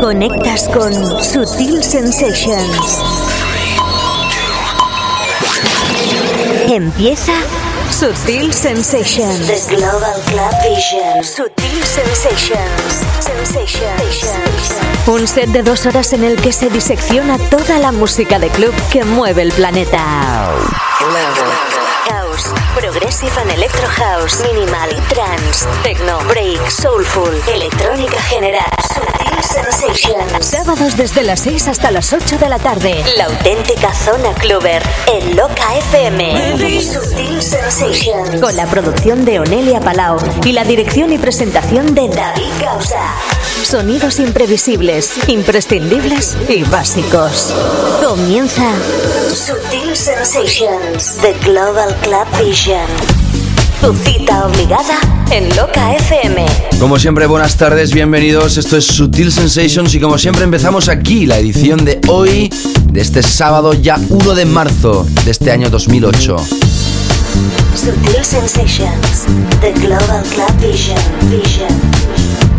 Conectas con Sutil Sensations. Empieza Sutil Sensations. The Global Club Vision. Sutil Sensations. Sensations. Un set de dos horas en el que se disecciona toda la música de club que mueve el planeta. House, Progressive and Electro House, Minimal y Trance, Techno, Break, Soulful, Electrónica General, Sutil Sensations. Sábados desde las 6 hasta las 8 de la tarde. La auténtica zona cluber en Loca FM. Sutil Sensations. Con la producción de Onelia Palau y la dirección y presentación de David Causa. Sonidos imprevisibles, imprescindibles y básicos. Comienza Sutil Sensations, The Global Club Vision. Tu cita obligada en Loca FM. Como siempre, buenas tardes, bienvenidos. Esto es Sutil Sensations y como siempre empezamos aquí la edición de hoy, de este sábado ya 1 de marzo de este año 2008. Sutil Sensations, The Global Club Vision. Vision.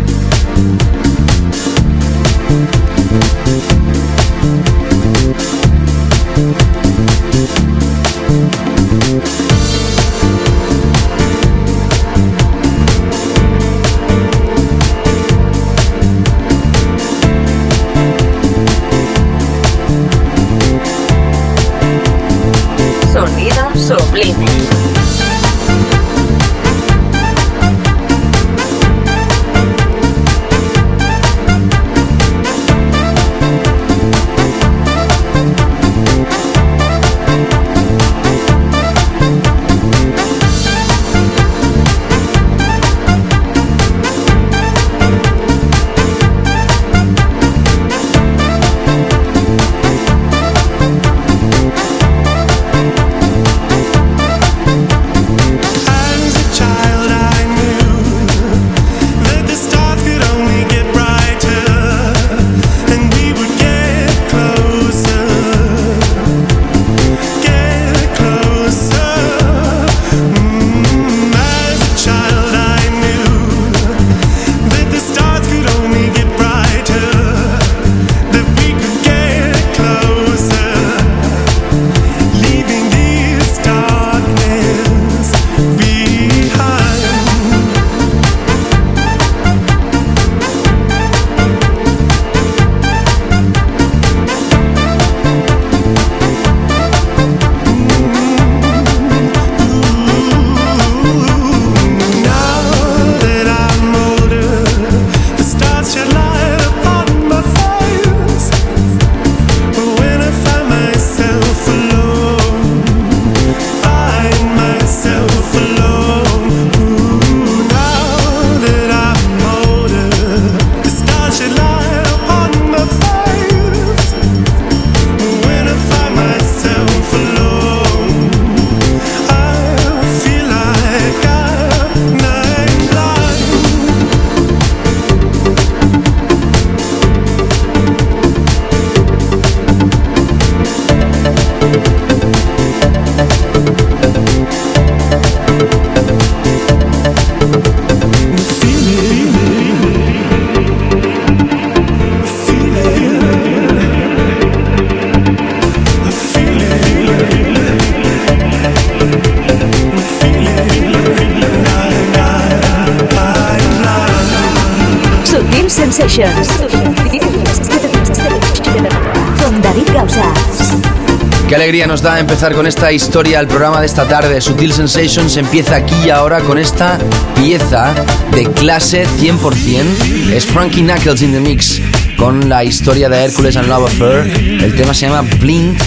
Qué alegría nos da empezar con esta historia el programa de esta tarde. Sutil Sensations empieza aquí y ahora con esta pieza de clase 100%. Es Frankie Knuckles in the Mix con la historia de Hércules and Love Affair. El tema se llama Blink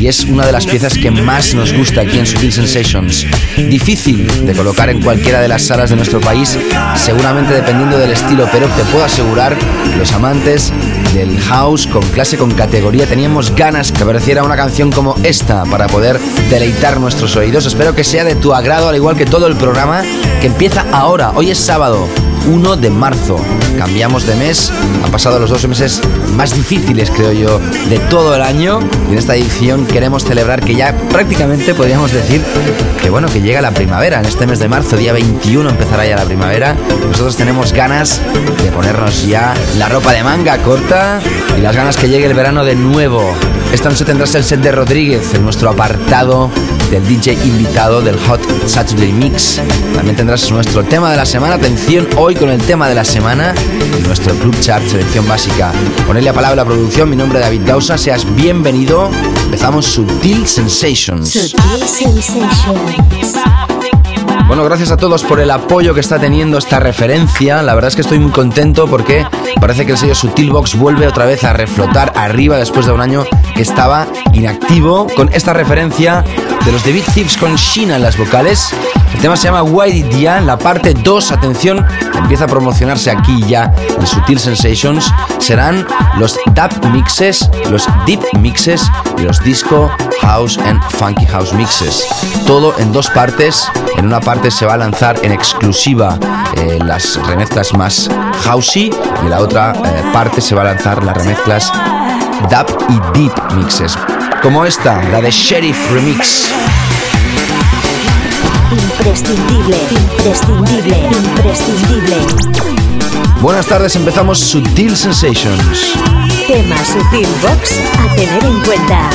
y es una de las piezas que más nos gusta aquí en Sutil Sensations. Difícil de colocar en cualquiera de las salas de nuestro país, seguramente dependiendo del estilo, pero te puedo asegurar, los amantes del house con clase, con categoría, teníamos ganas que apareciera una canción como esta para poder deleitar nuestros oídos. Espero que sea de tu agrado, al igual que todo el programa que empieza ahora. Hoy es sábado. 1 de marzo. Cambiamos de mes, han pasado los dos meses más difíciles, creo yo, de todo el año. Y en esta edición queremos celebrar que ya prácticamente podríamos decir que bueno, que llega la primavera. En este mes de marzo, día 21, empezará ya la primavera. Nosotros tenemos ganas de ponernos ya la ropa de manga corta y las ganas que llegue el verano de nuevo. Esta noche tendrás el set de Rodríguez en nuestro apartado del DJ invitado del Hot Saturday Mix. También tendrás nuestro tema de la semana. Atención hoy con el tema de la semana nuestro Club Chart selección básica. Ponle a palabra la producción. Mi nombre es David Gausa. Seas bienvenido. Empezamos Sutil Sensations. Sutil Sensations. Bueno, gracias a todos por el apoyo que está teniendo esta referencia. La verdad es que estoy muy contento porque parece que el sello Sutil Box vuelve otra vez a reflotar arriba después de un año que estaba inactivo con esta referencia de los The Thieves con China en las vocales. El tema se llama Why Did la parte 2, atención, empieza a promocionarse aquí ya en Sutil Sensations. Serán los dub mixes, los deep mixes y los disco, house and funky house mixes. Todo en dos partes. En una parte se va a lanzar en exclusiva eh, las remezclas más housey y en la otra eh, parte se va a lanzar las remezclas dub y deep mixes. Como esta, la de Sheriff Remix. Imprescindible, imprescindible, imprescindible. Buenas tardes, empezamos Sutil Sensations. Tema Sutil Box a tener en cuenta.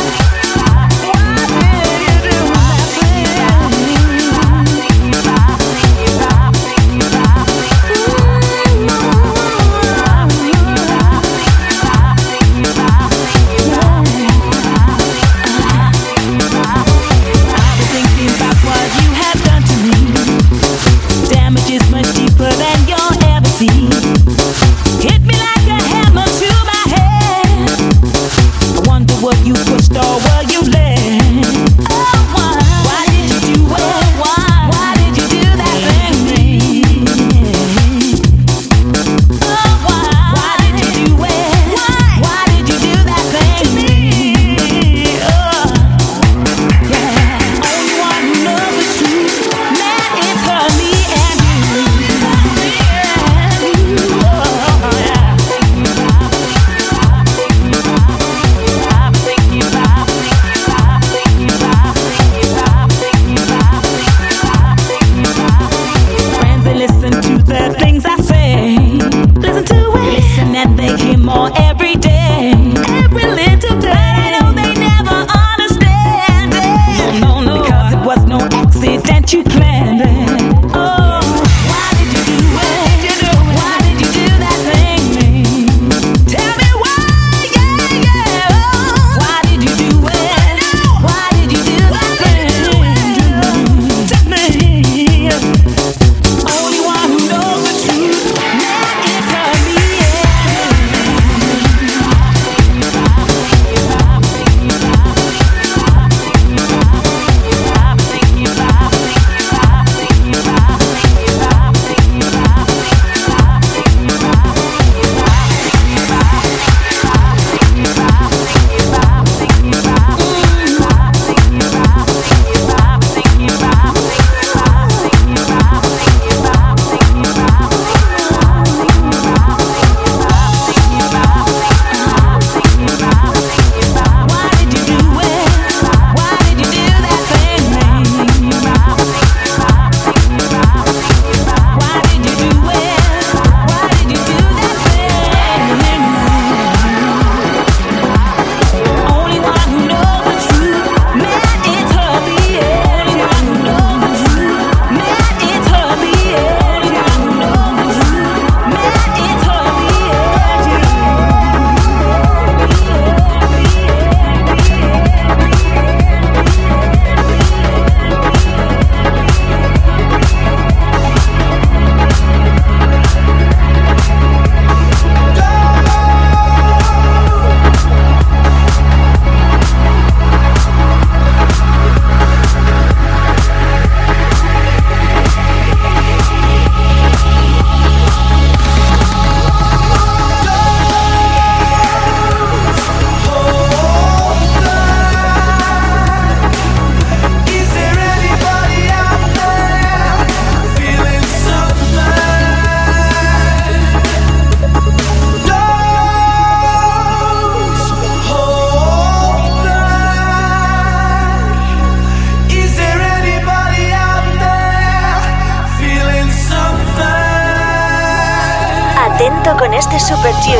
con este super tune.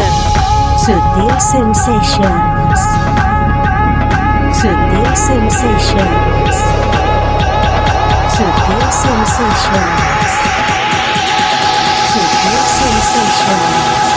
Sutil Sensations. Sutil Sensations. Sutil Sensations. Sutil Sensations.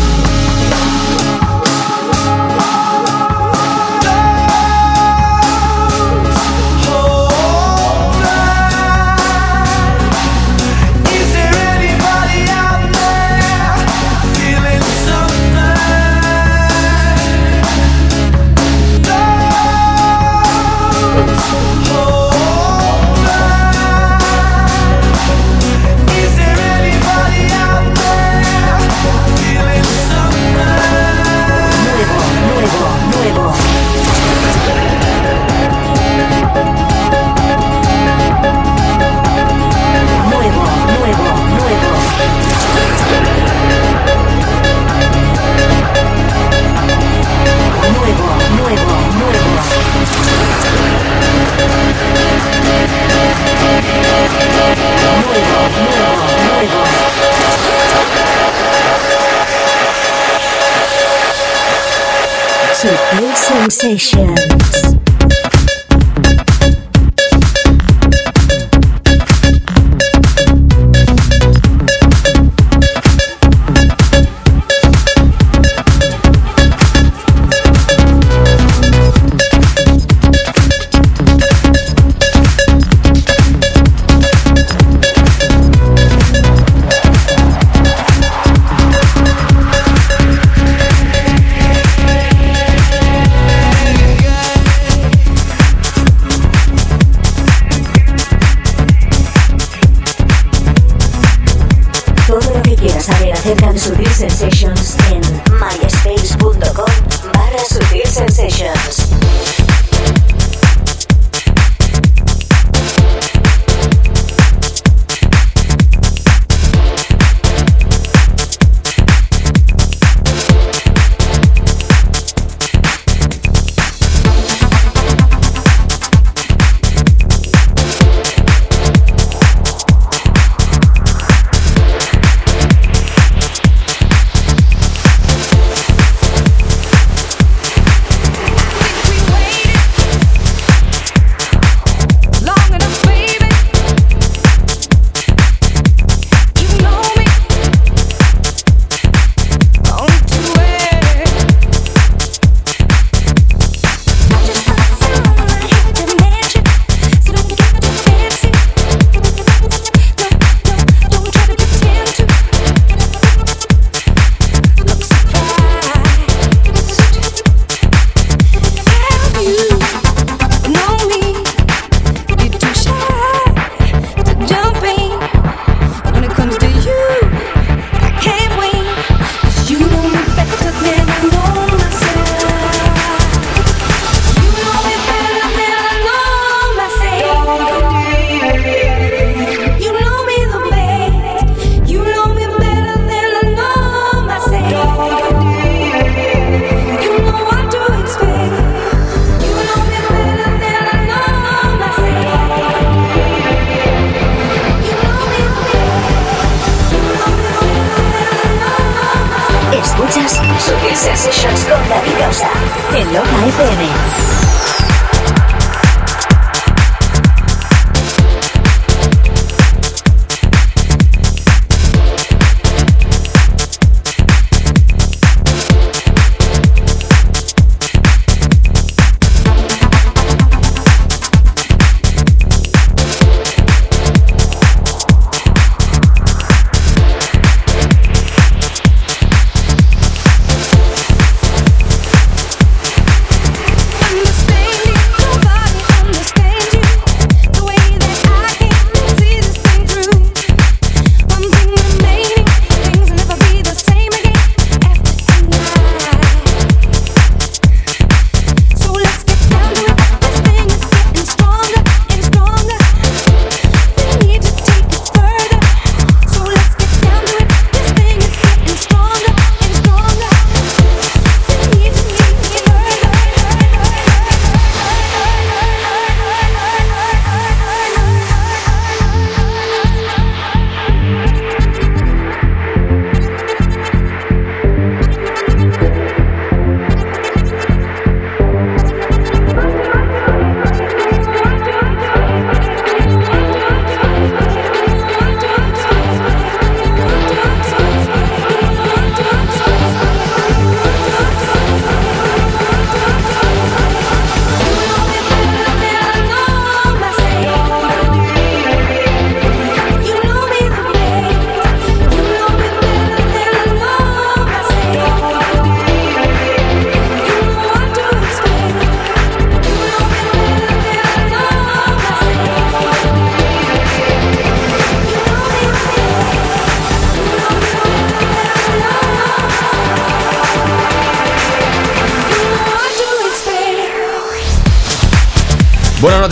sensations.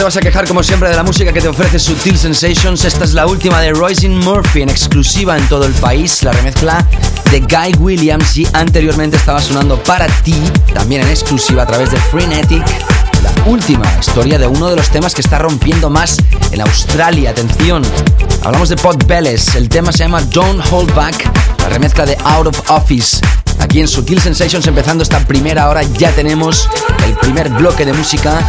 Vas a quejar como siempre de la música que te ofrece Sutil Sensations. Esta es la última de Roisin Murphy en exclusiva en todo el país. La remezcla de Guy Williams y anteriormente estaba sonando para ti, también en exclusiva a través de Frenetic. La última historia de uno de los temas que está rompiendo más en Australia. Atención, hablamos de Pod Bells. El tema se llama Don't Hold Back, la remezcla de Out of Office. Aquí en Sutil Sensations, empezando esta primera hora, ya tenemos el primer bloque de música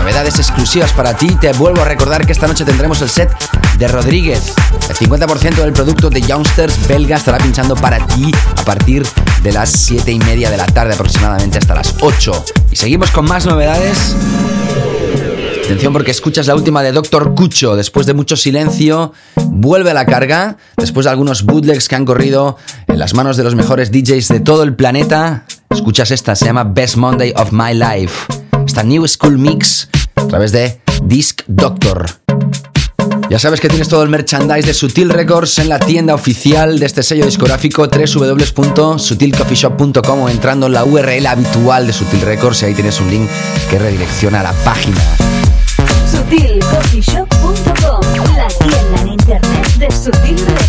novedades exclusivas para ti. Te vuelvo a recordar que esta noche tendremos el set de Rodríguez. El 50% del producto de Youngsters belga estará pinchando para ti a partir de las 7 y media de la tarde aproximadamente hasta las 8. Y seguimos con más novedades. Atención porque escuchas la última de Doctor Cucho. Después de mucho silencio, vuelve a la carga. Después de algunos bootlegs que han corrido en las manos de los mejores DJs de todo el planeta. Escuchas esta, se llama Best Monday of My Life. Esta New School Mix a través de Disc Doctor. Ya sabes que tienes todo el merchandise de Sutil Records en la tienda oficial de este sello discográfico www.sutilcoffeeshop.com o entrando en la URL habitual de Sutil Records y ahí tienes un link que redirecciona a la página. Sutilcoffeeshop.com, la tienda en internet de Sutil Records.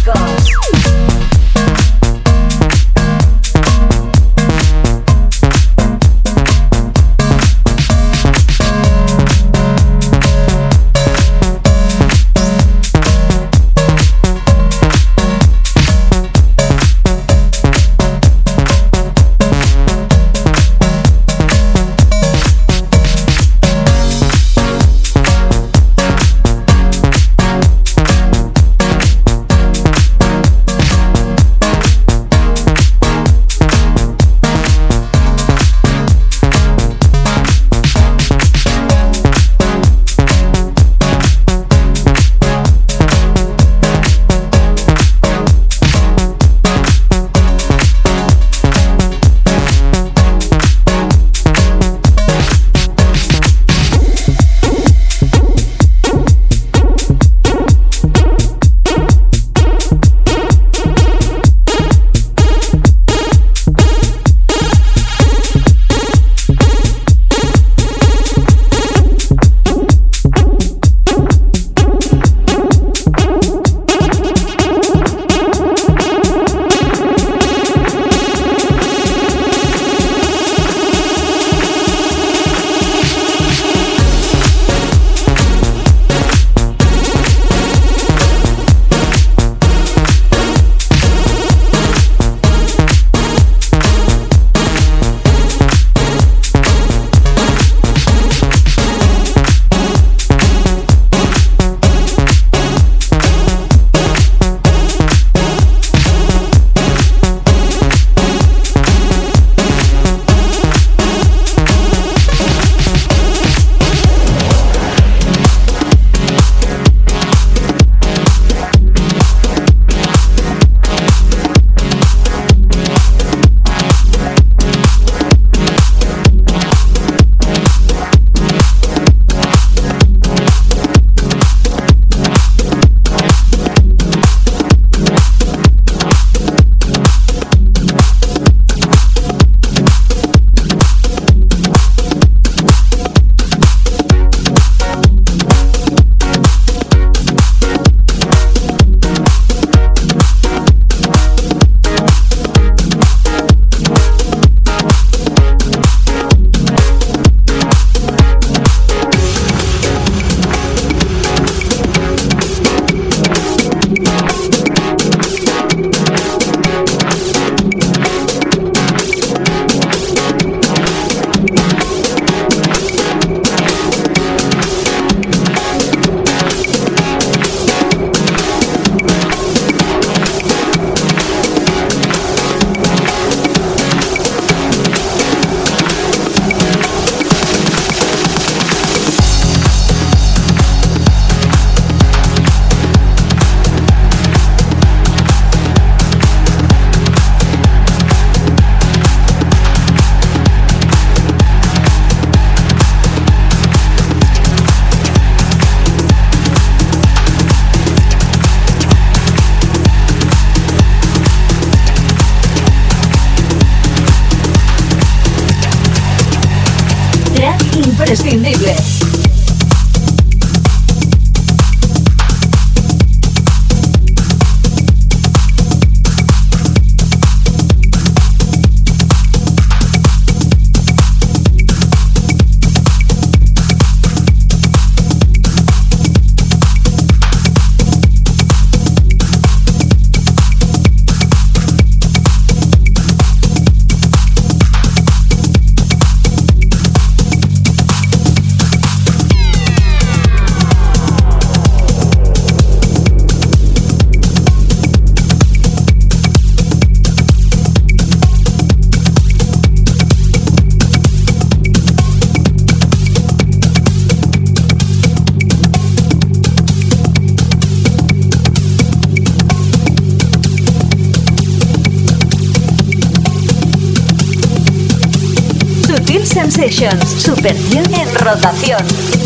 Super 100 en rotación.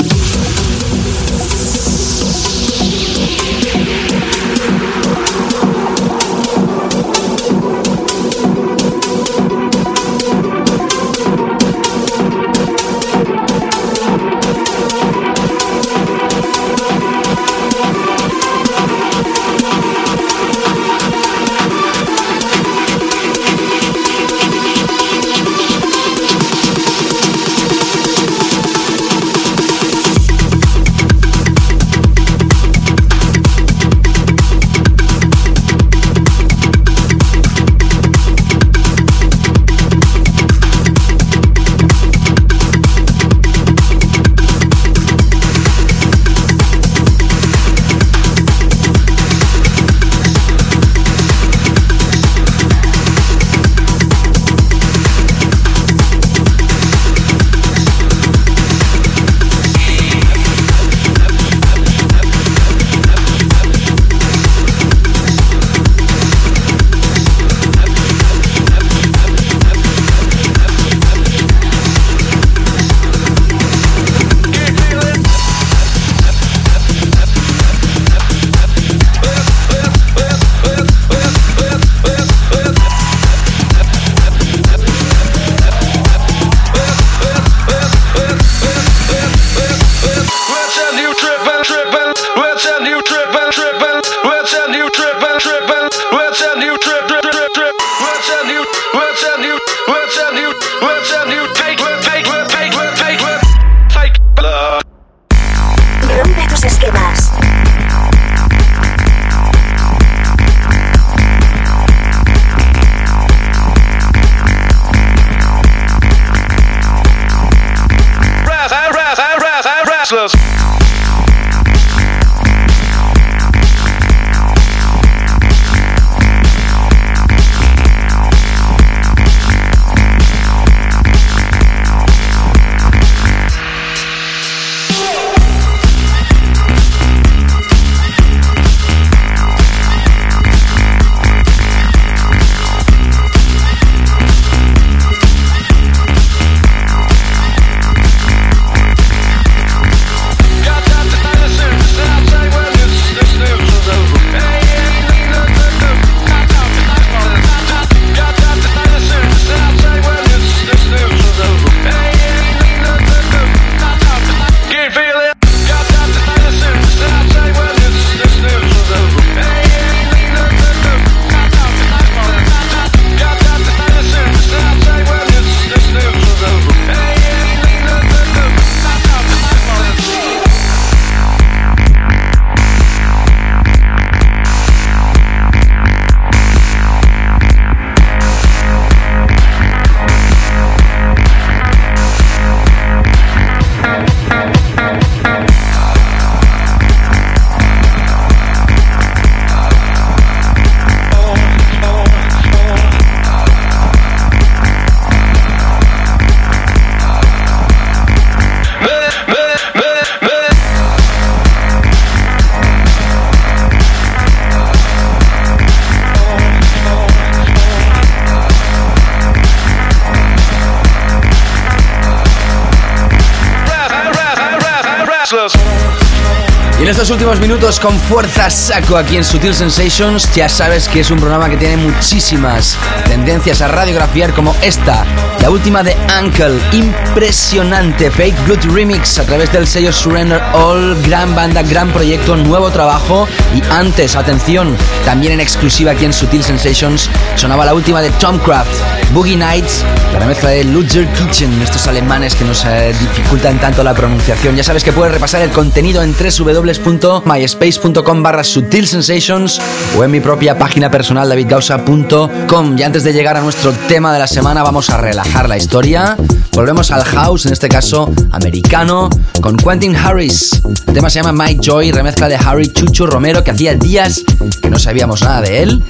Minutos con fuerza saco aquí en Sutil Sensations, ya sabes que es un programa que tiene muchísimas tendencias a radiografiar como esta, la última de Uncle, impresionante. Fake Blood Remix a través del sello Surrender All, gran banda, gran proyecto, nuevo trabajo y antes, atención, también en exclusiva aquí en Sutil Sensations sonaba la última de Tom Craft, Boogie Nights, la remezcla de Ludger Kitchen, estos alemanes que nos eh, dificultan tanto la pronunciación. Ya sabes que puedes repasar el contenido en www.myspace.com barra Sutil Sensations o en mi propia página personal davidgausa.com. Y antes de llegar a nuestro tema de la semana vamos a relajar la historia. Volvemos al house, en este caso americano, con Quentin Harris. El tema se llama My Joy, remezcla de Harry Chucho Romero, que hacía días que no sabíamos nada de él,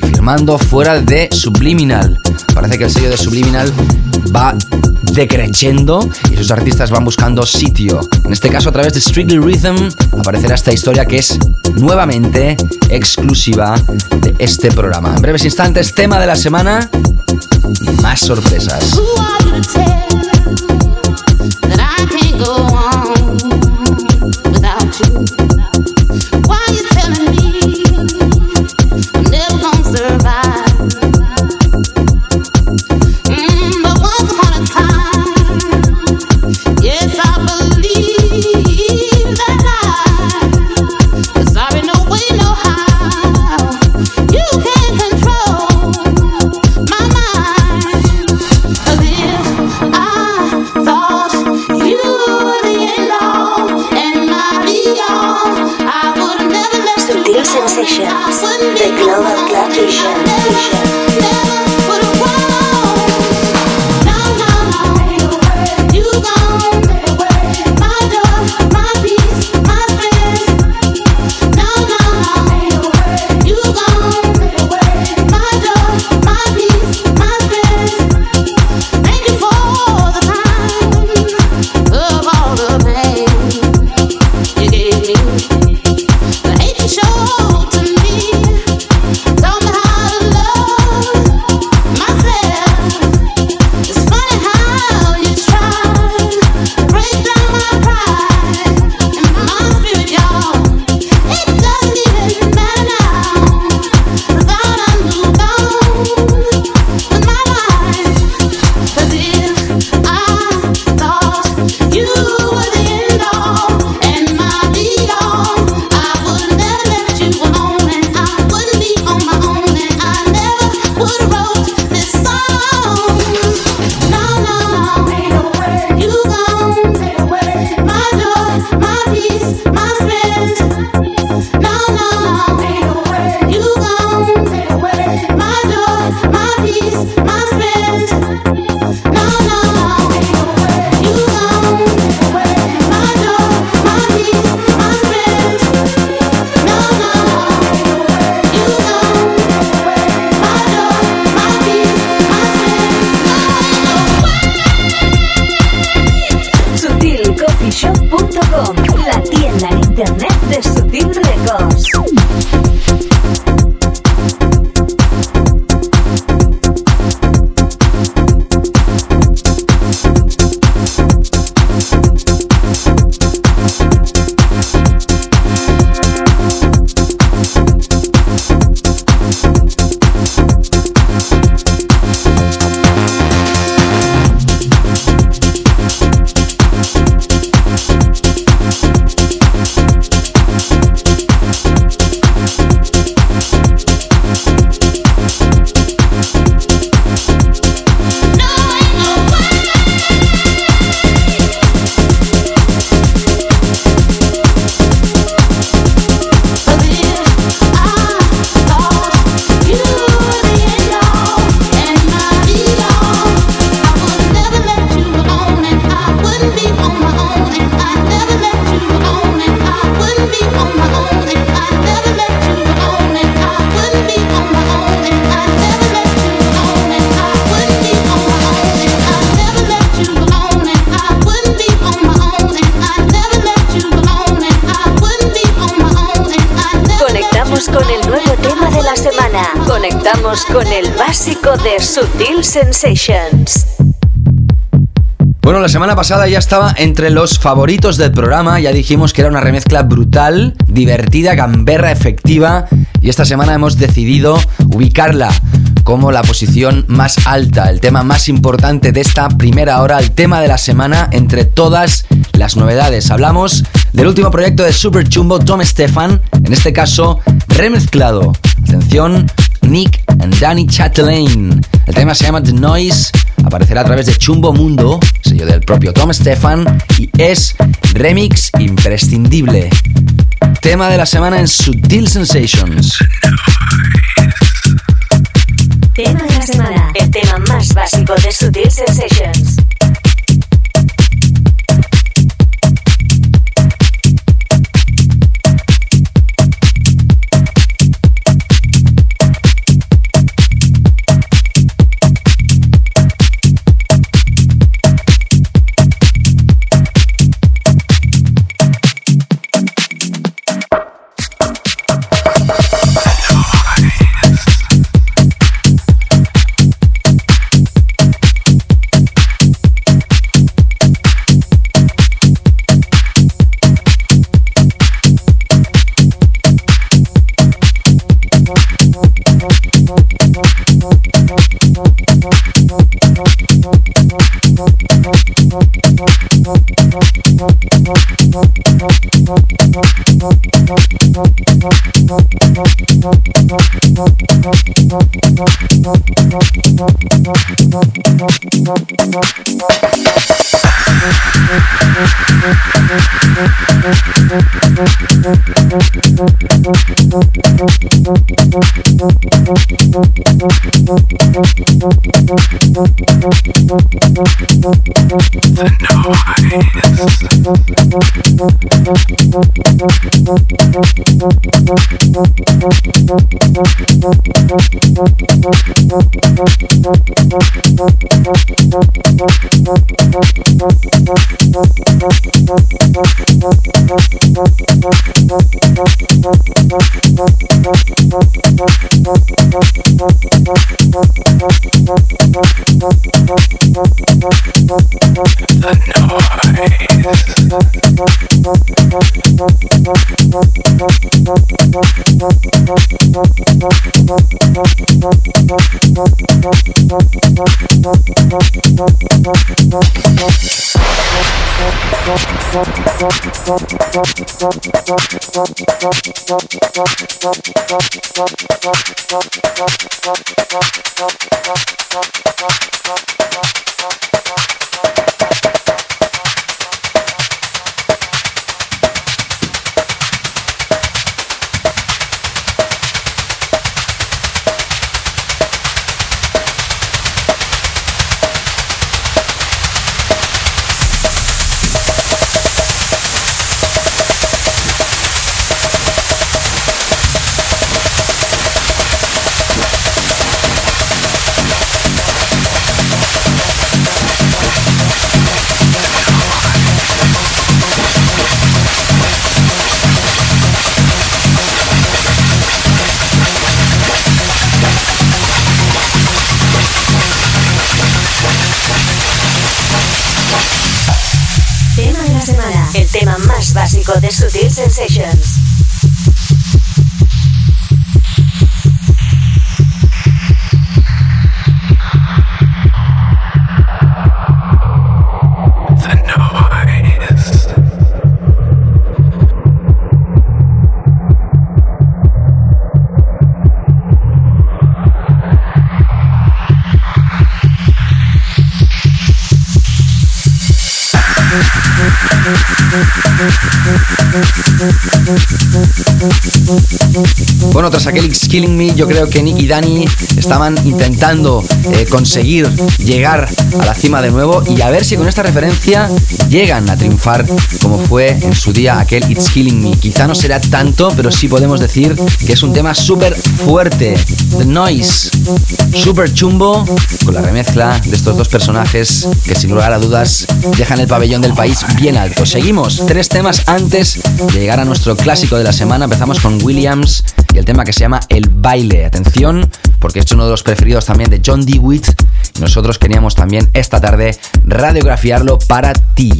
firmando fuera de Subliminal. Parece que el sello de Subliminal va decreciendo y sus artistas van buscando sitio. En este caso, a través de Strictly Rhythm, aparecerá esta historia que es nuevamente exclusiva de este programa. En breves instantes, tema de la semana y más sorpresas. Bueno, la semana pasada ya estaba entre los favoritos del programa, ya dijimos que era una remezcla brutal, divertida, gamberra, efectiva, y esta semana hemos decidido ubicarla como la posición más alta, el tema más importante de esta primera hora, el tema de la semana entre todas las novedades. Hablamos del último proyecto de Super Chumbo Tom Stefan, en este caso remezclado. Atención, Nick and Danny Chatelain. El tema se llama The Noise, aparecerá a través de Chumbo Mundo, sello del propio Tom Stefan, y es remix imprescindible. Tema de la semana en Sutil Sensations. Tema de la semana. El tema más básico de Sutil Sensations. Básico de Sutil Sensations. It's Killing Me, yo creo que Nick y Dani estaban intentando eh, conseguir llegar a la cima de nuevo y a ver si con esta referencia llegan a triunfar como fue en su día aquel It's Killing Me. Quizá no será tanto, pero sí podemos decir que es un tema súper fuerte. The Noise, súper chumbo, con la remezcla de estos dos personajes que sin lugar a dudas dejan el pabellón de del país bien alto. Seguimos, tres temas antes de llegar a nuestro clásico de la semana. Empezamos con Williams y el tema que se llama El baile. Atención, porque es uno de los preferidos también de John DeWitt. Y nosotros queríamos también esta tarde radiografiarlo para ti.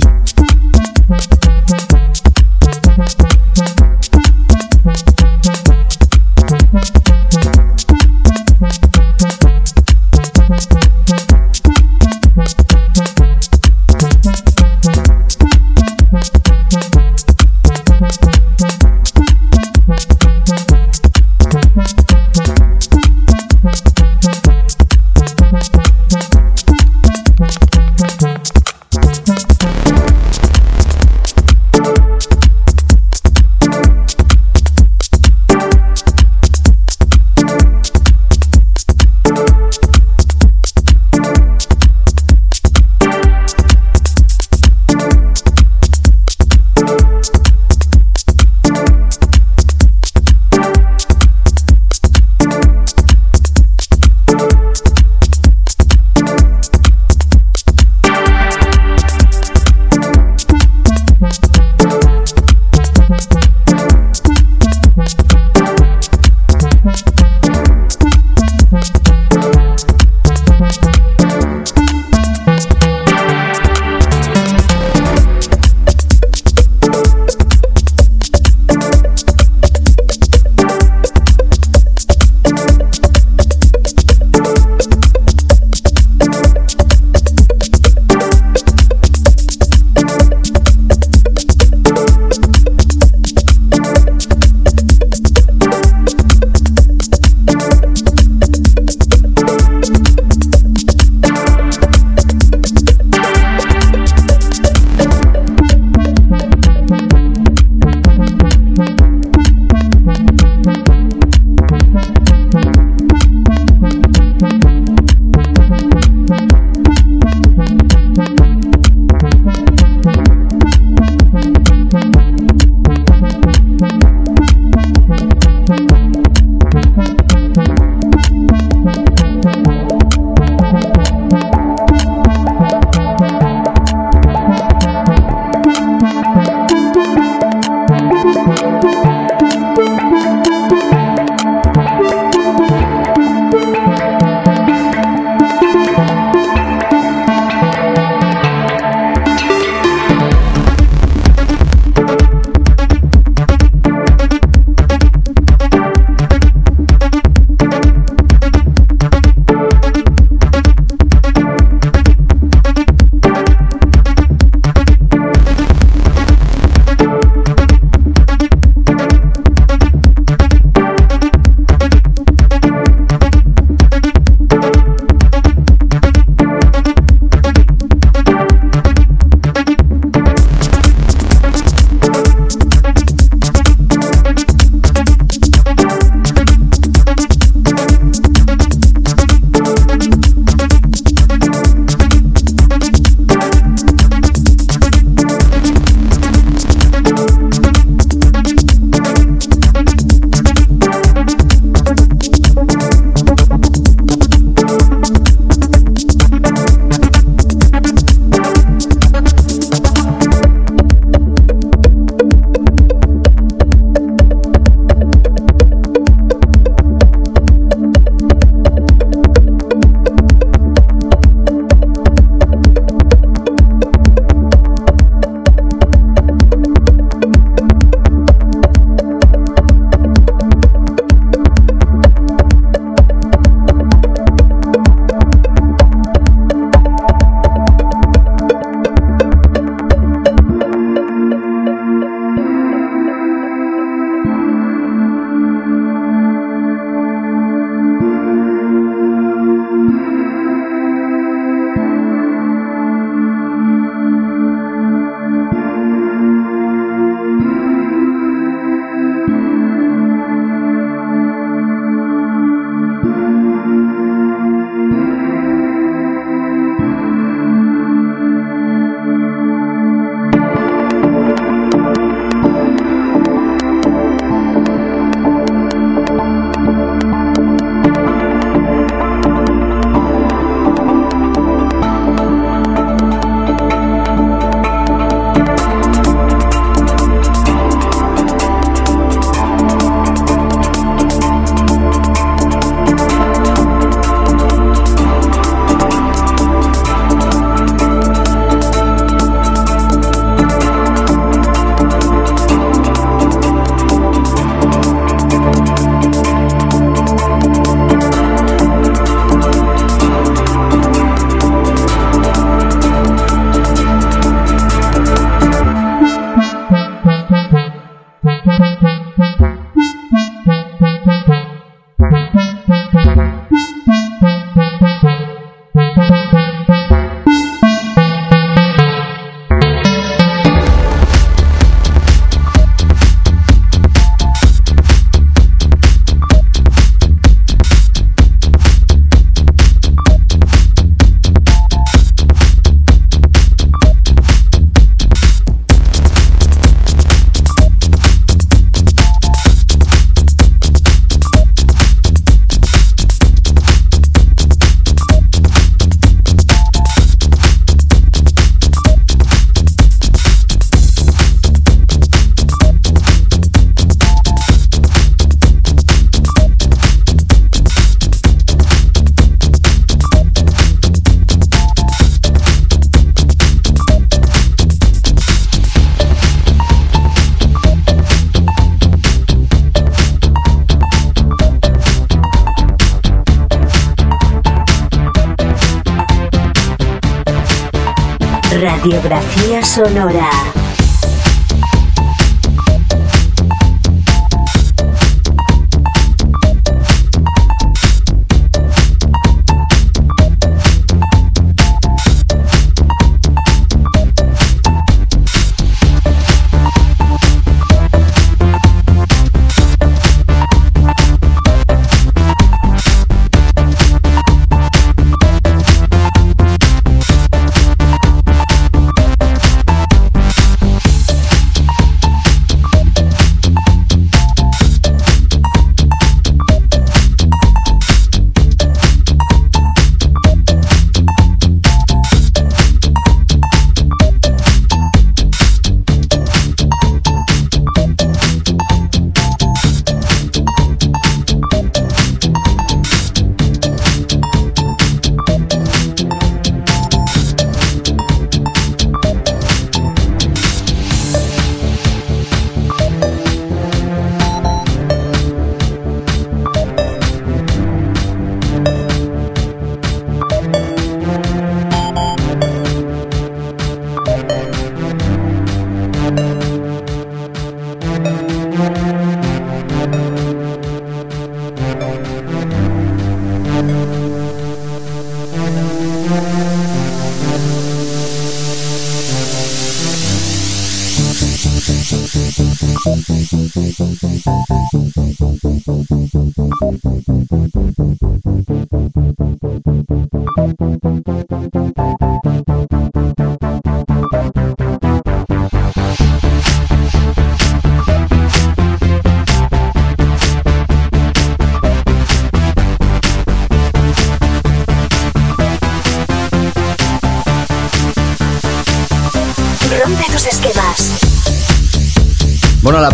Sonora.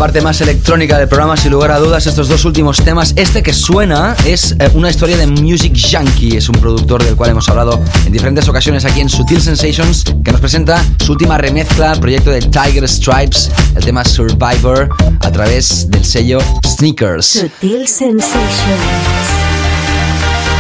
Parte más electrónica del programa, sin lugar a dudas, estos dos últimos temas. Este que suena es eh, una historia de Music Yankee, es un productor del cual hemos hablado en diferentes ocasiones aquí en Sutil Sensations, que nos presenta su última remezcla, proyecto de Tiger Stripes, el tema Survivor, a través del sello Sneakers. Sutil Sensations.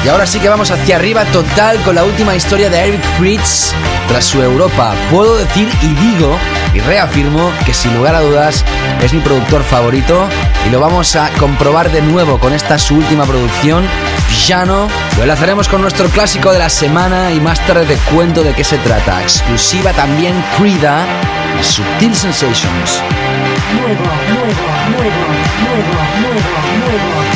Y ahora sí que vamos hacia arriba total con la última historia de Eric Fritz tras su Europa. Puedo decir y digo y reafirmo que sin lugar a dudas es mi productor favorito y lo vamos a comprobar de nuevo con esta su última producción, Piano. Lo enlazaremos con nuestro clásico de la semana y más tarde te cuento de qué se trata. Exclusiva también Crida y Sutil Sensations. Nuevo, nuevo, nuevo, nuevo, nuevo, nuevo.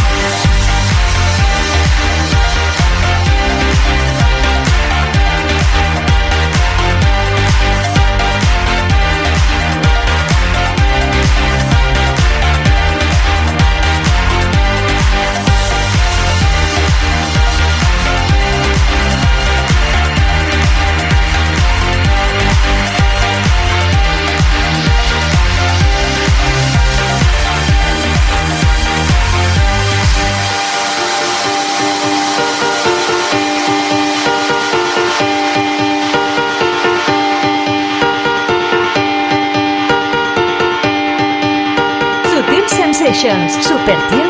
Super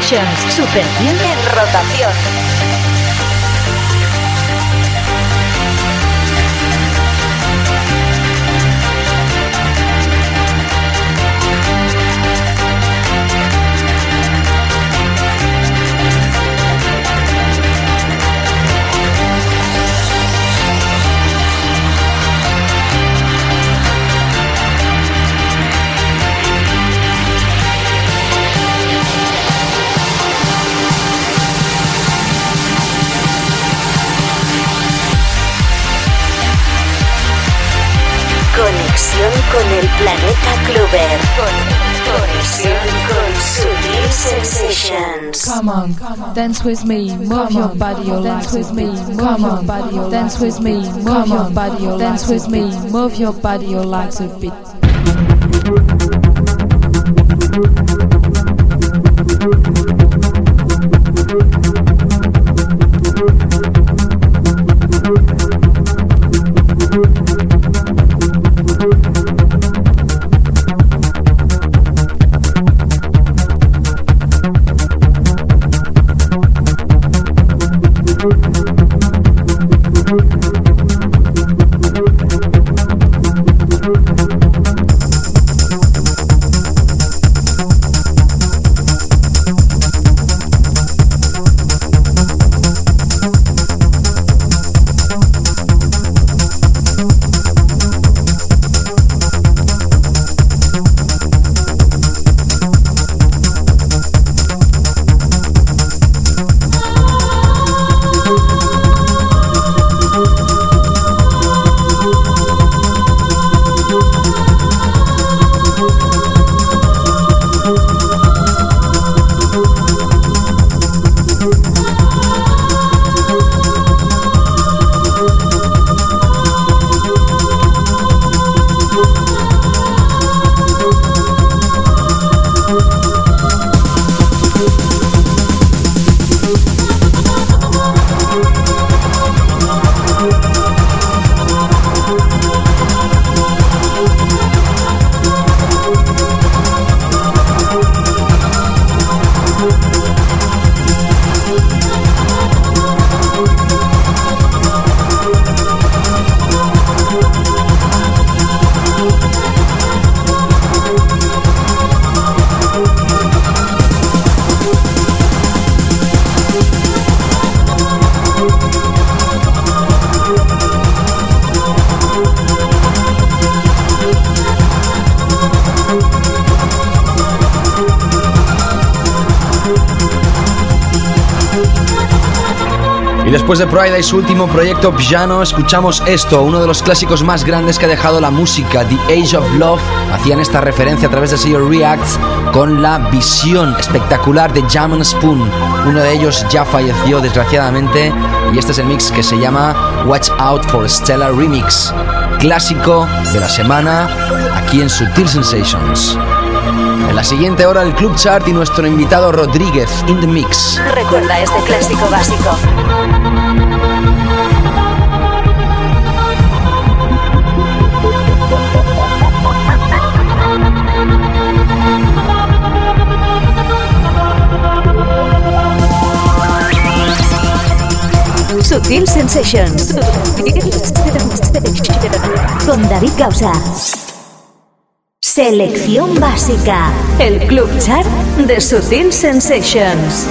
Sensations, Super en rotación. Con el planeta Clover. Conexión con Sutil Sensations. Come on, dance with me, move your body, dance with me, move your body, dance with me, move your body, dance with me, move your body, your legs a bit. Su último proyecto Piano, escuchamos esto, uno de los clásicos más grandes que ha dejado la música, The Age of Love. Hacían esta referencia a través de sello Reacts con la visión espectacular de Jam Spoon. Uno de ellos ya falleció desgraciadamente y este es el mix que se llama Watch Out for Stella Remix. Clásico de la semana aquí en Sutil Sensations. En la siguiente hora el Club Chart y nuestro invitado Rodríguez in the mix. Recuerda este clásico básico. Sutil Sensations. Con David Gausa. Selección básica. El Club Chart de Sutil Sensations.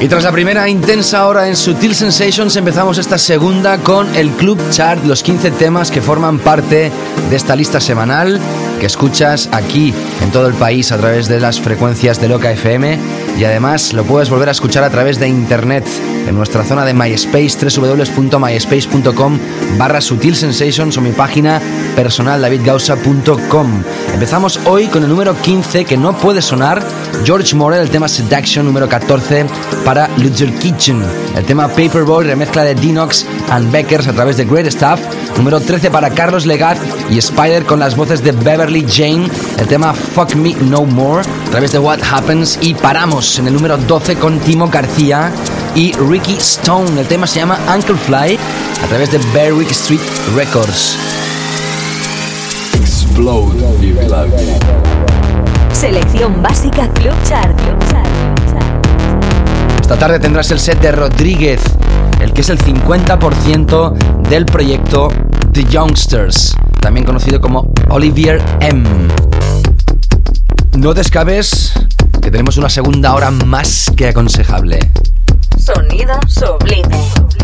Y tras la primera intensa hora en Sutil Sensations empezamos esta segunda con el Club Chart, los 15 temas que forman parte de esta lista semanal que escuchas aquí en todo el país a través de las frecuencias de Loca FM y además lo puedes volver a escuchar a través de internet en nuestra zona de MySpace www.myspace.com barra Sutil Sensations o mi página personal davidgausa.com Empezamos hoy con el número 15 que no puede sonar George Morel, el tema Seduction número 14 para Luther Kitchen. El tema Paperboy, remezcla de Dinox and Beckers a través de Great Stuff. Número 13 para Carlos Legat y Spider con las voces de Beverly Jane. El tema Fuck Me No More a través de What Happens. Y paramos en el número 12 con Timo García y Ricky Stone el tema se llama Uncle Fly a través de Berwick Street Records Explode. Selección básica. Club Chart. Esta tarde tendrás el set de Rodríguez, el que es el 50% del proyecto The Youngsters, también conocido como Olivier M. No descabes que tenemos una segunda hora más que aconsejable. Sonido sublime.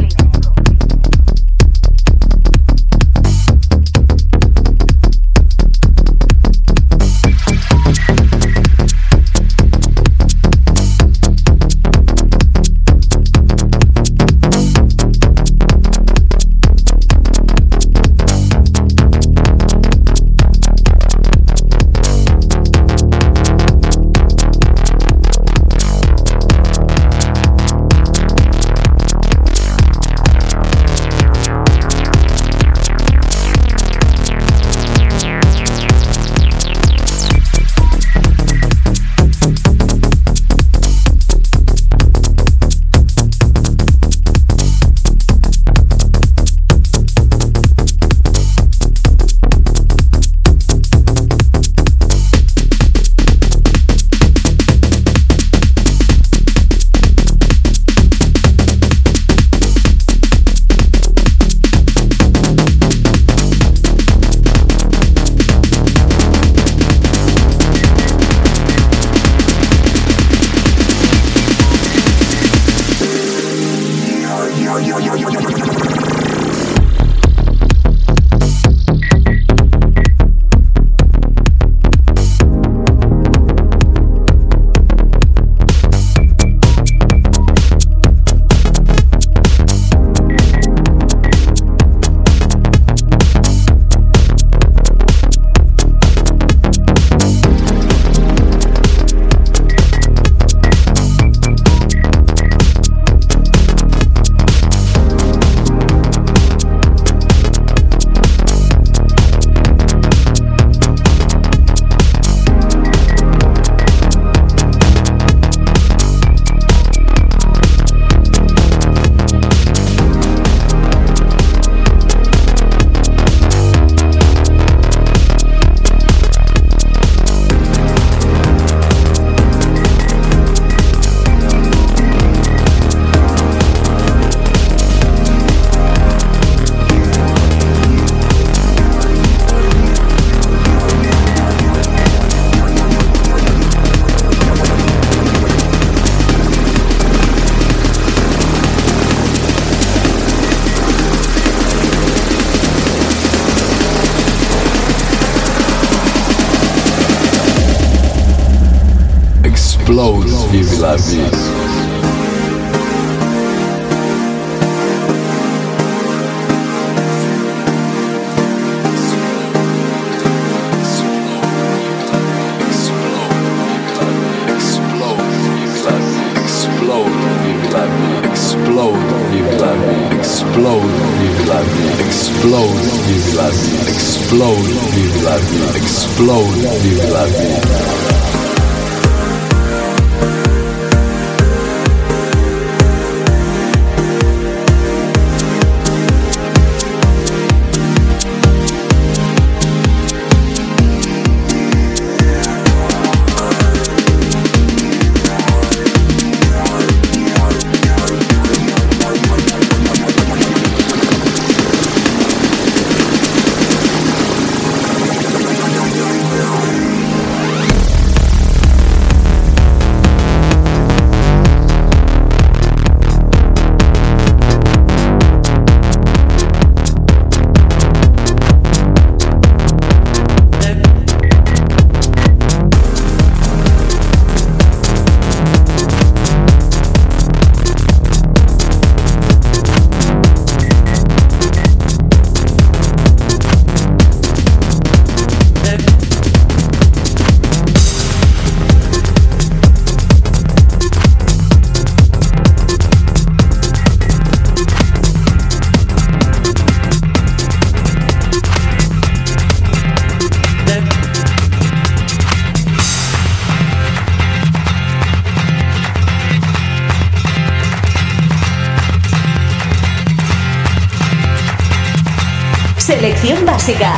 Selección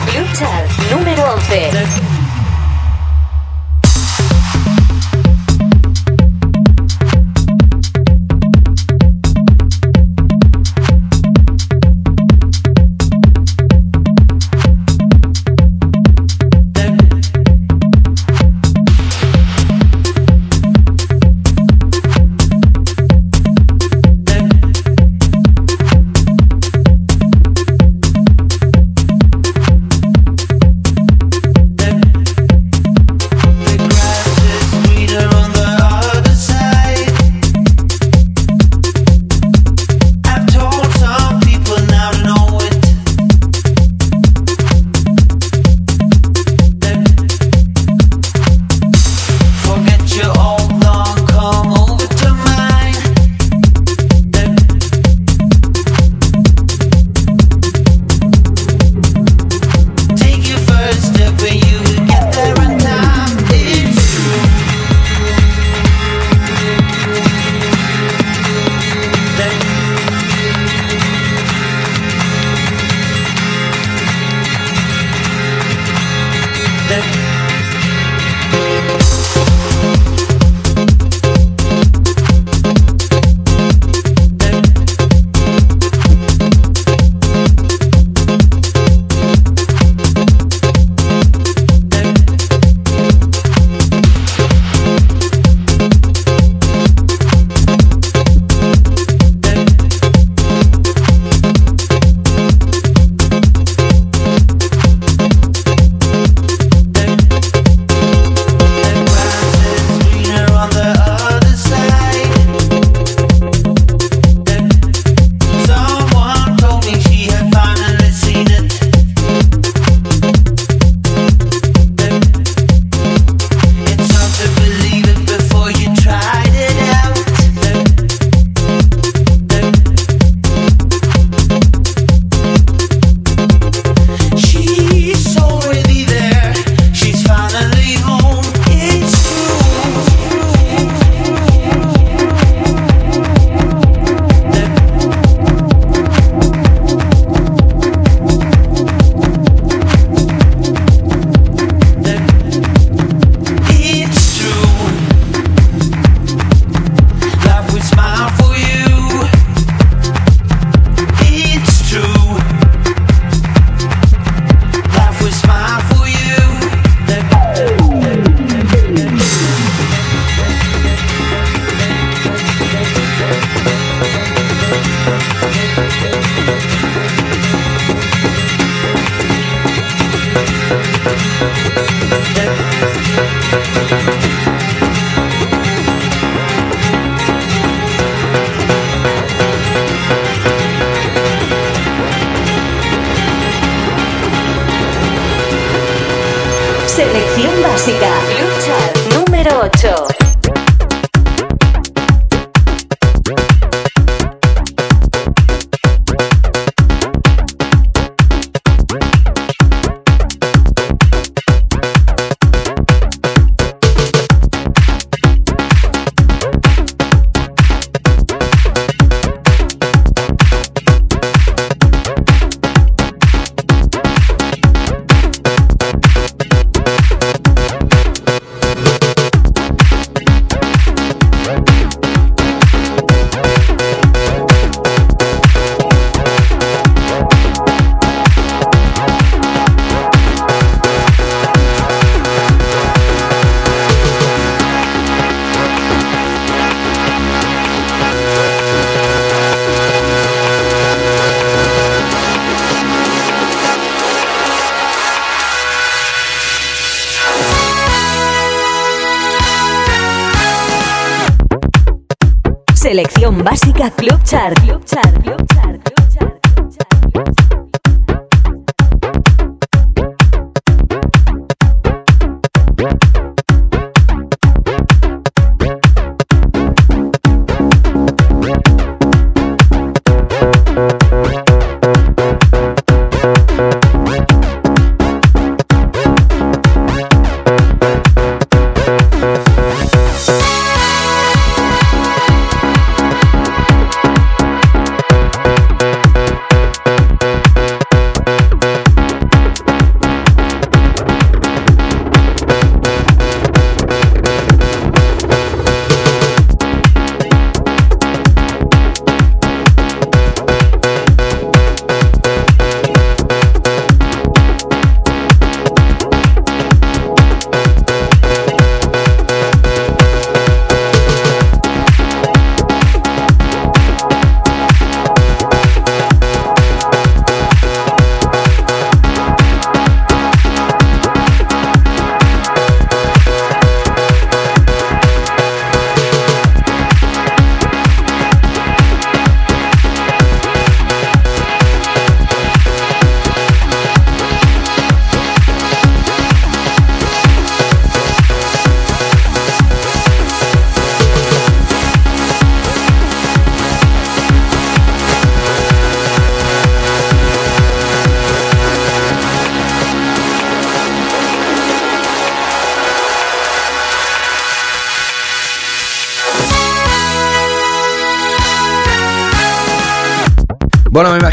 básica Club Chart. Club Chart. Club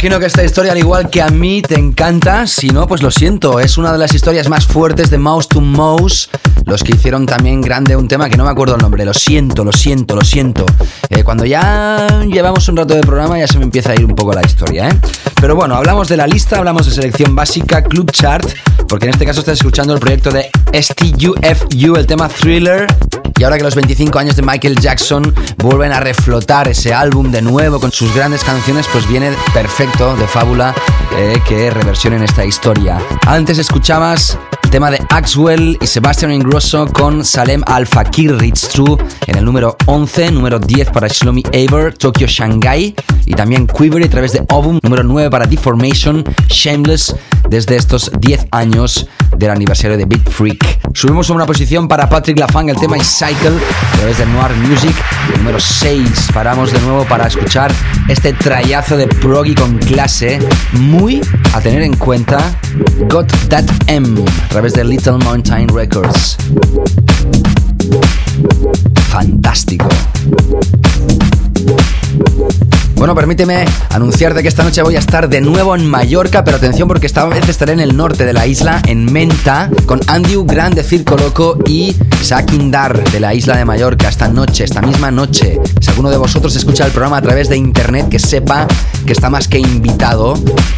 que esta historia, al igual que a mí, te encanta. Si no, pues lo siento. Es una de las historias más fuertes de Mouse to Mouse. Los que hicieron también grande un tema que no me acuerdo el nombre. Lo siento, lo siento, lo siento. Eh, cuando ya llevamos un rato de programa, ya se me empieza a ir un poco la historia, ¿eh? Pero bueno, hablamos de la lista, hablamos de selección básica, Club Chart, porque en este caso estás escuchando el proyecto de STUFU, el tema Thriller. Y ahora que los 25 años de Michael Jackson vuelven a reflotar ese álbum de nuevo con sus grandes canciones, pues viene perfecto de fábula eh, que reversionen esta historia. Antes escuchabas tema de Axwell y Sebastian Ingrosso con Salem Al Fakir It's True en el número 11, número 10 para Shlomi Eber, Tokyo Shanghai y también Quiver a través de Ovum, número 9 para Deformation, Shameless desde estos 10 años del aniversario de Big Freak. Subimos una posición para Patrick Lafang, el tema is Cycle a través de Noir Music, número 6. Paramos de nuevo para escuchar este trayazo de proggy con clase, muy a tener en cuenta, Got That M a través de Little Mountain Records. Bueno, permíteme anunciarte que esta noche voy a estar de nuevo en Mallorca, pero atención porque esta vez estaré en el norte de la isla, en Menta, con Andrew Grand de Circo Loco y Sakindar de la isla de Mallorca esta noche, esta misma noche. Si alguno de vosotros escucha el programa a través de internet, que sepa que está más que invitado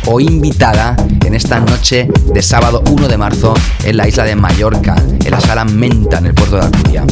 o invitada en esta noche de sábado 1 de marzo en la isla de Mallorca, en la sala Menta, en el puerto de Alcudia.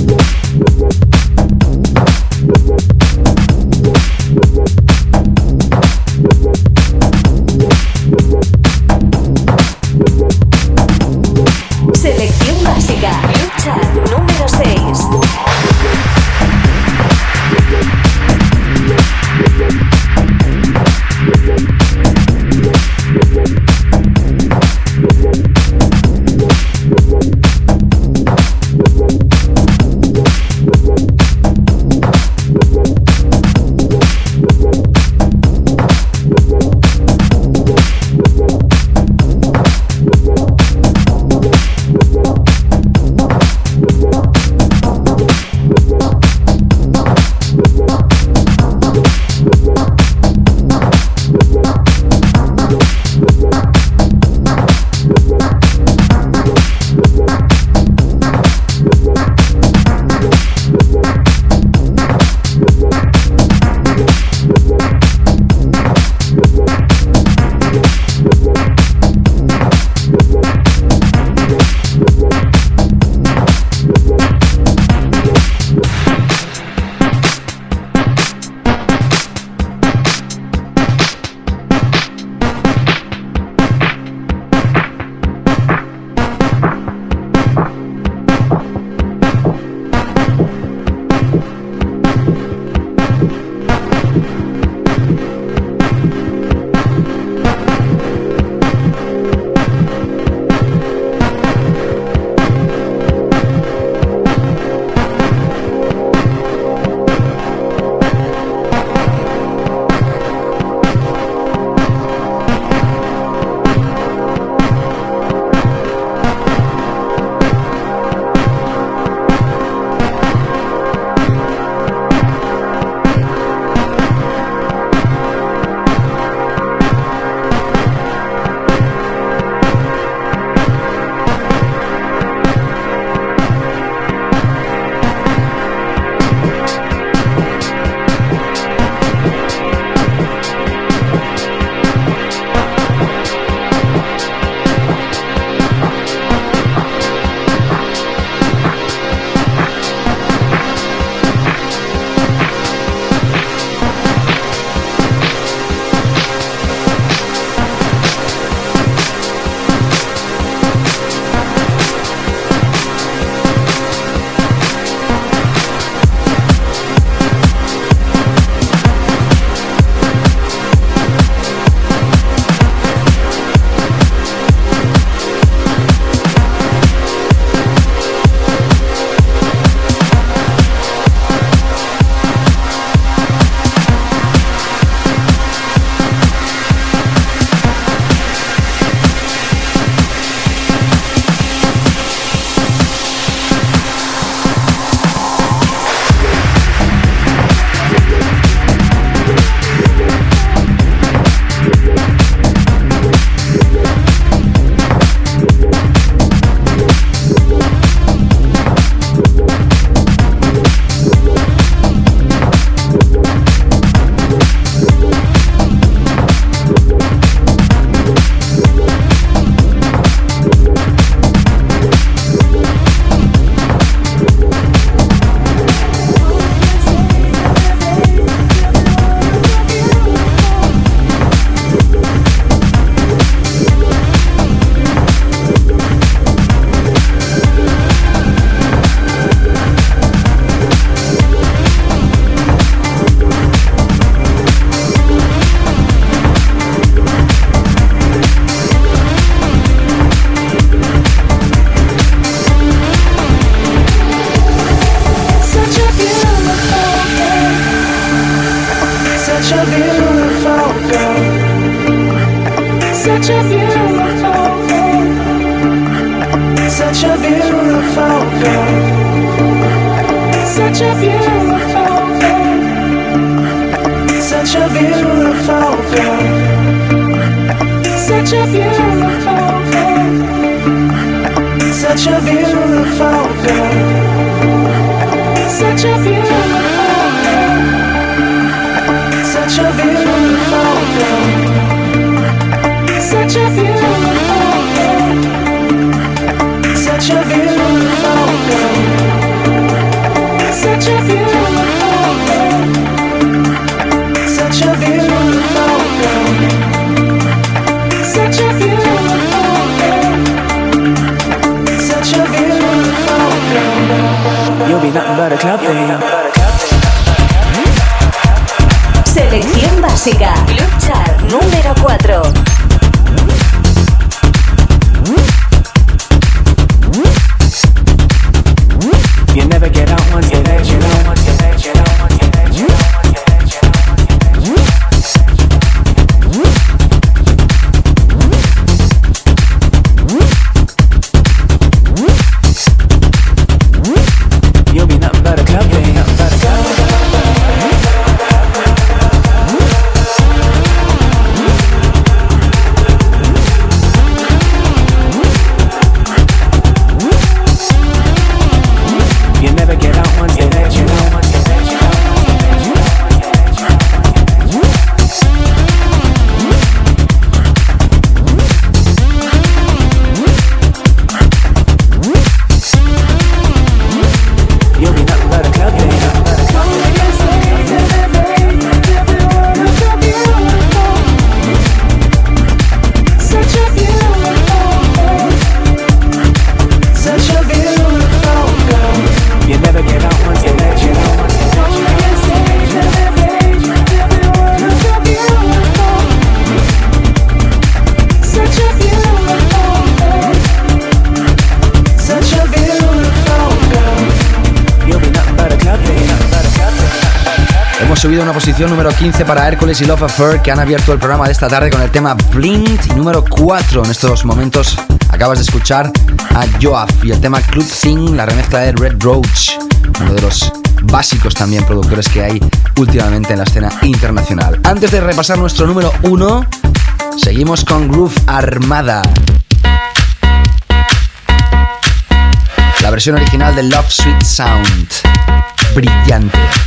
una posición número 15 para Hércules y Love Affair que han abierto el programa de esta tarde con el tema Blink y número 4 en estos momentos acabas de escuchar a Joaf y el tema Club Thing, la remezcla de Red Roach, uno de los básicos también productores que hay últimamente en la escena internacional. Antes de repasar nuestro número 1, seguimos con Groove Armada. La versión original de Love Sweet Sound. Brillante.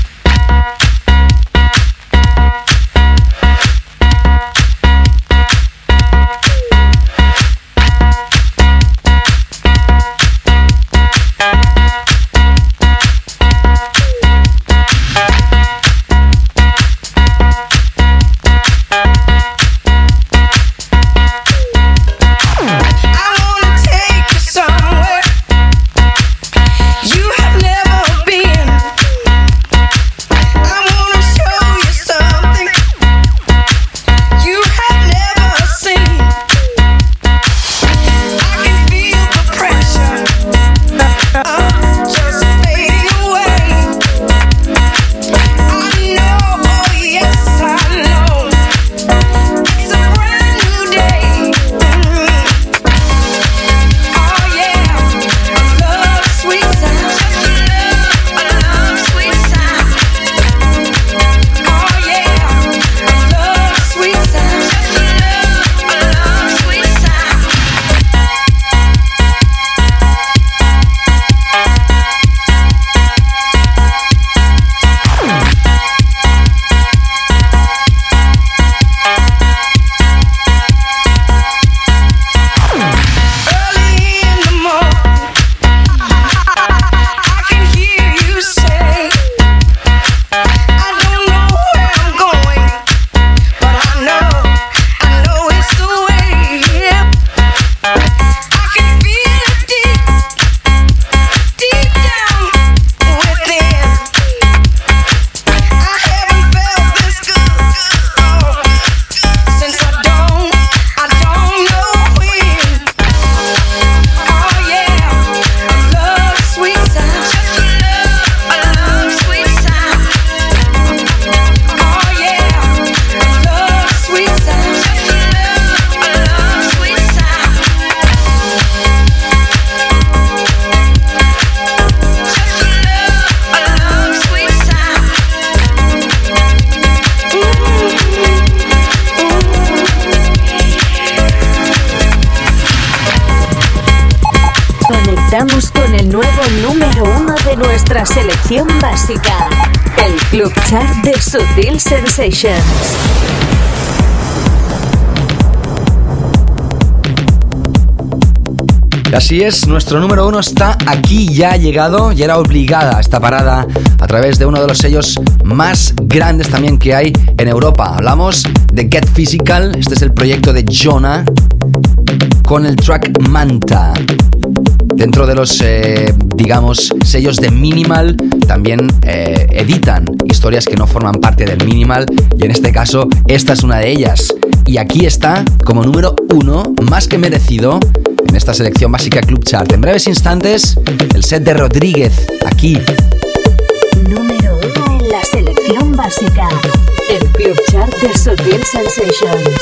Nuestra selección básica, el Club Chart de Sutil Sensations. Así es, nuestro número uno está aquí, ya ha llegado, y era obligada esta parada a través de uno de los sellos más grandes también que hay en Europa. Hablamos de Get Physical, este es el proyecto de Jonah con el track Manta. Dentro de los, eh, digamos, sellos de Minimal, también eh, editan historias que no forman parte del Minimal, y en este caso, esta es una de ellas. Y aquí está, como número uno, más que merecido, en esta selección básica Club Chart. En breves instantes, el set de Rodríguez, aquí. Número uno en la selección básica, el Club Chart de Sutil Sensations.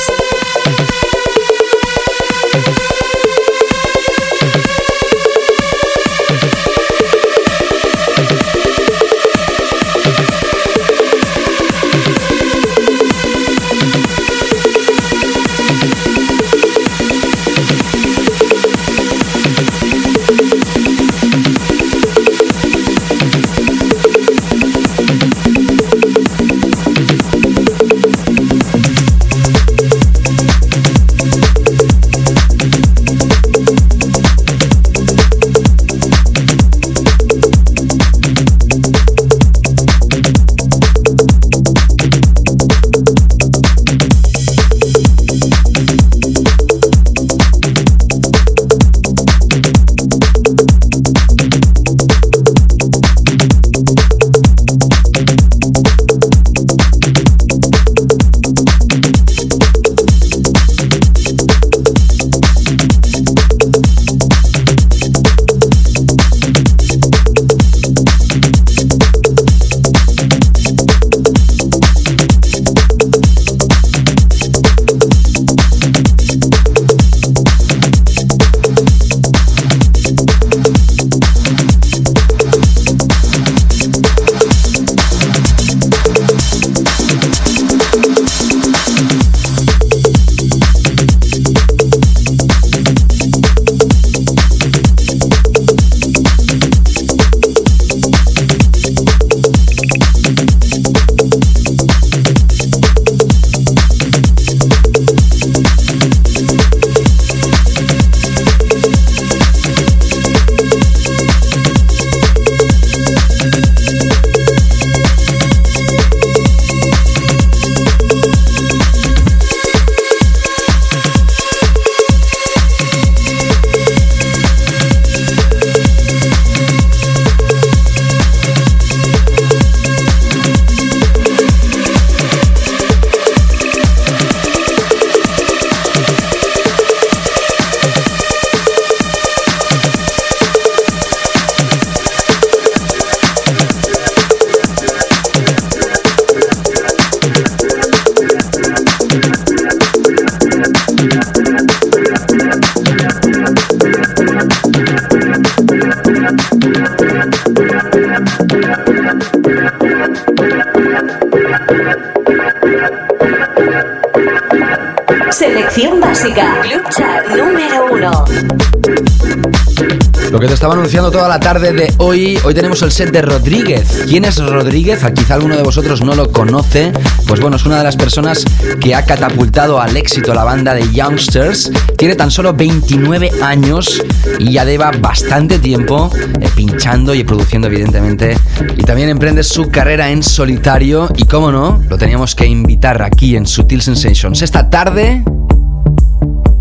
Estaba anunciando toda la tarde de hoy, hoy tenemos el set de Rodríguez. ¿Quién es Rodríguez? A quizá alguno de vosotros no lo conoce. Pues bueno, es una de las personas que ha catapultado al éxito la banda de Youngsters. Tiene tan solo 29 años y ya lleva bastante tiempo eh, pinchando y produciendo evidentemente. Y también emprende su carrera en solitario y cómo no, lo teníamos que invitar aquí en Sutil Sensations. Esta tarde,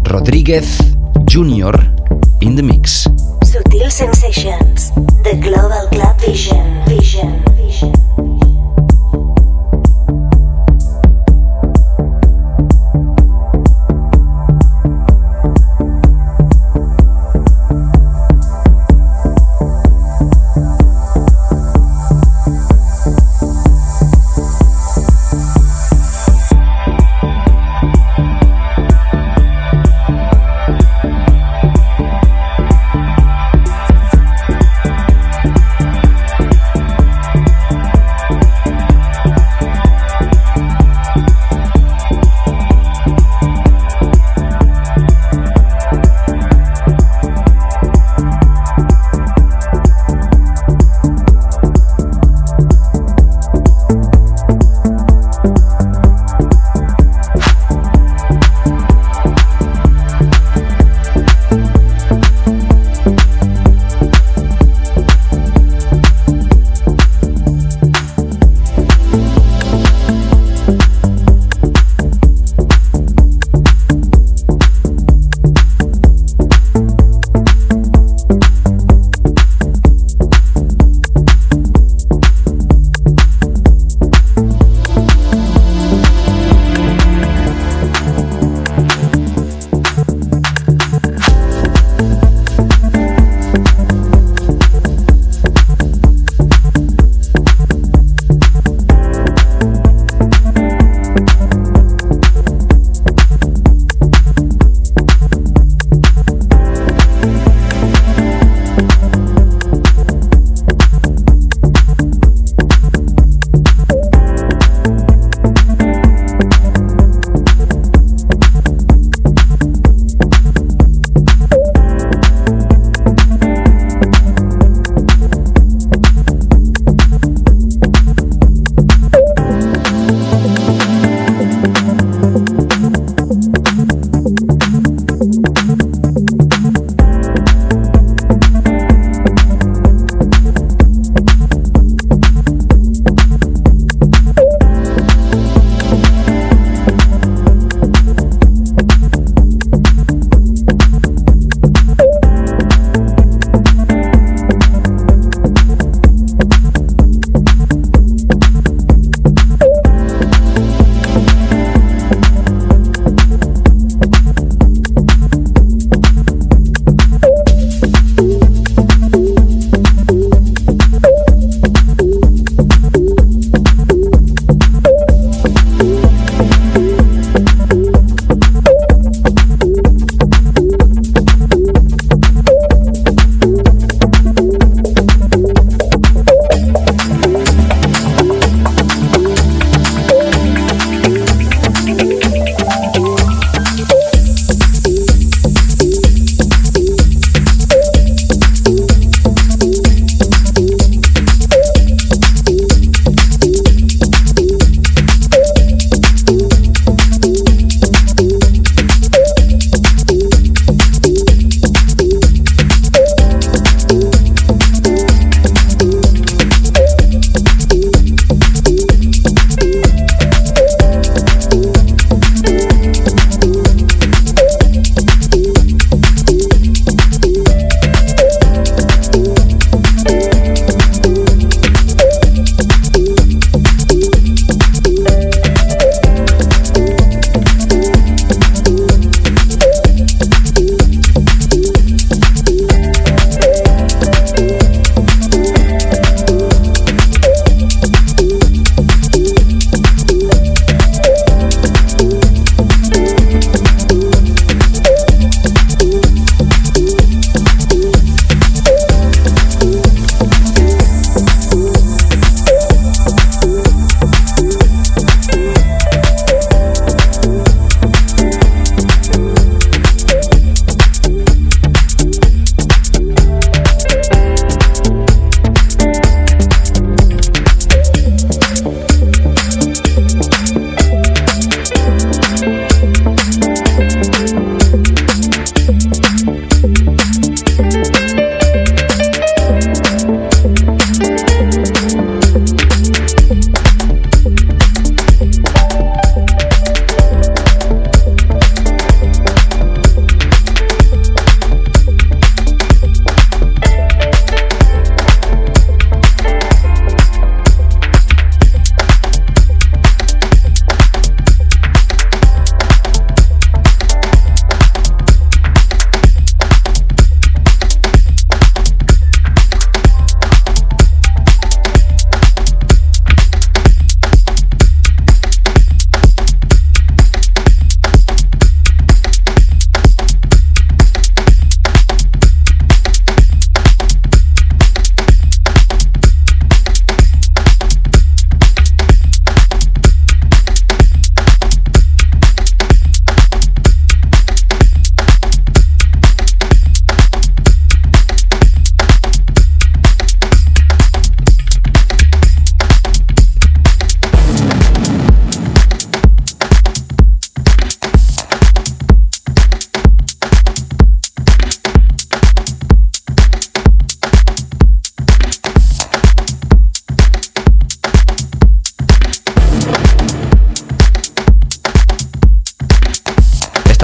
Rodríguez Jr. in the mix. Sensations, The Global Club Vision. Vision. Vision.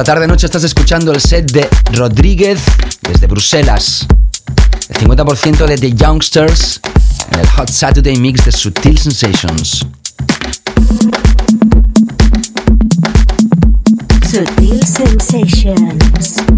Esta tarde noche estás escuchando el set de Rodríguez desde Bruselas. El 50% de The Youngsters en el Hot Saturday Mix de Sutil Sensations. Sutil Sensations.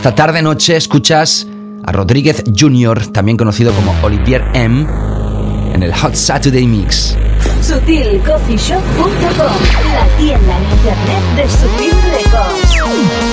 Esta tarde noche escuchas a Rodríguez Jr., también conocido como Olivier M, en el Hot Saturday Mix. SutilCoffeeShop.com, la tienda en internet de Sutil Records.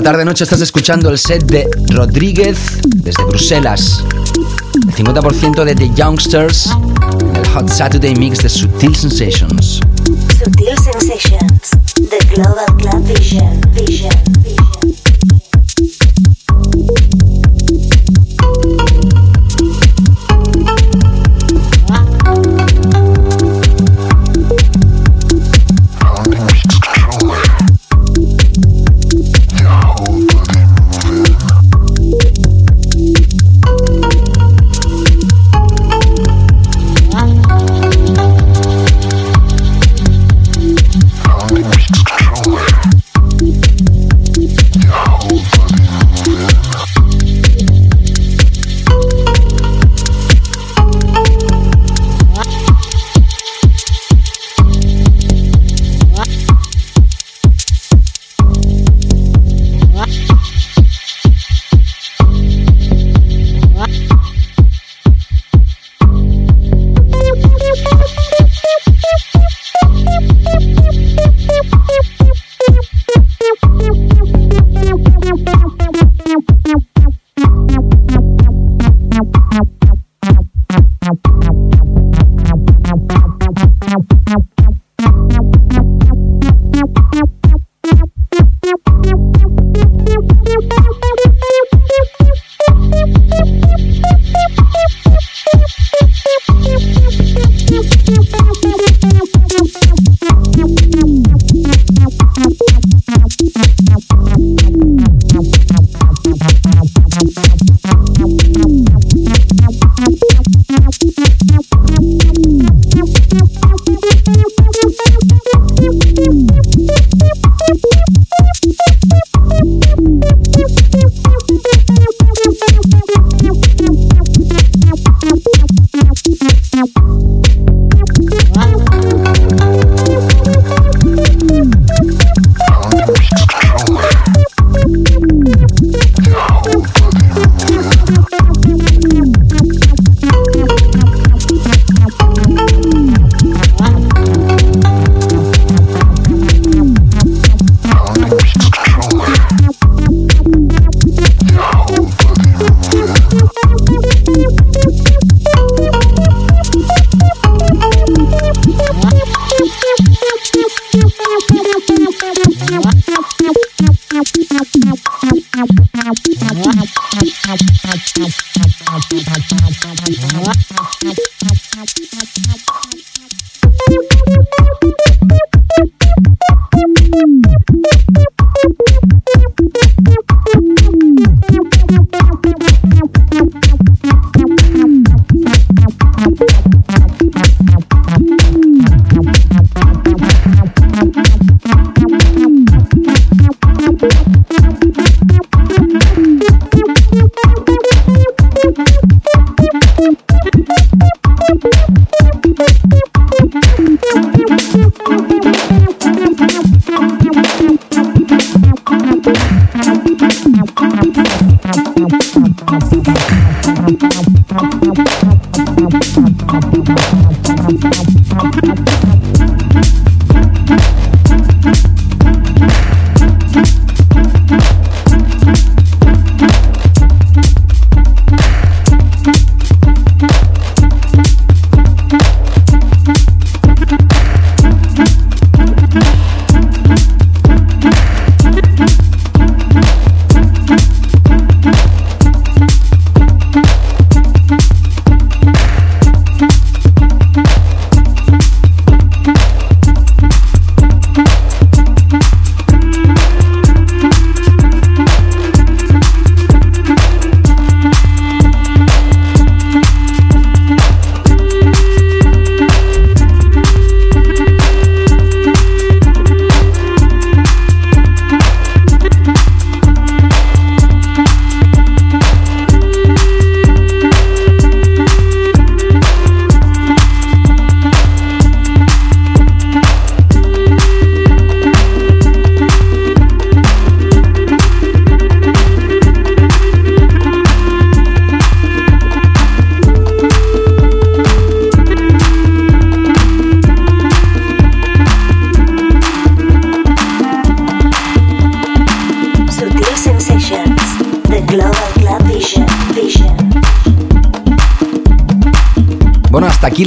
Esta tarde noche estás escuchando el set de Rodríguez desde Bruselas. El 50% de The Youngsters en el Hot Saturday Mix de Sutil Sensations. Sutil Sensations, The Global Club Vision,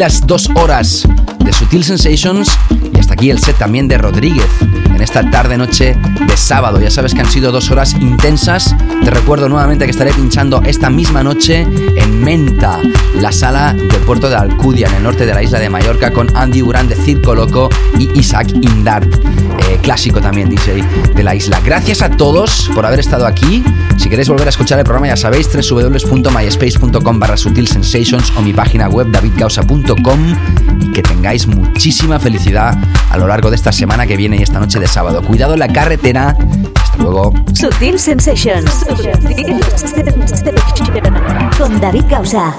las dos horas de Sutil Sensations y hasta aquí el set también de Rodríguez en esta tarde-noche de sábado. Ya sabes que han sido dos horas intensas. Te recuerdo nuevamente que estaré pinchando esta misma noche en Menta, la sala del puerto de Alcudia, en el norte de la isla de Mallorca, con Andy Durán de Circo Loco y Isaac Indart, eh, clásico también DJ de la isla. Gracias a todos por haber estado aquí. Si queréis volver a escuchar el programa, ya sabéis, www.myspace.com barra o mi página web davidgausa.com y que tengáis muchísima felicidad a lo largo de esta semana que viene y esta noche de sábado. Cuidado la carretera. Hasta luego. Sutil Sensations. Con David Gausa.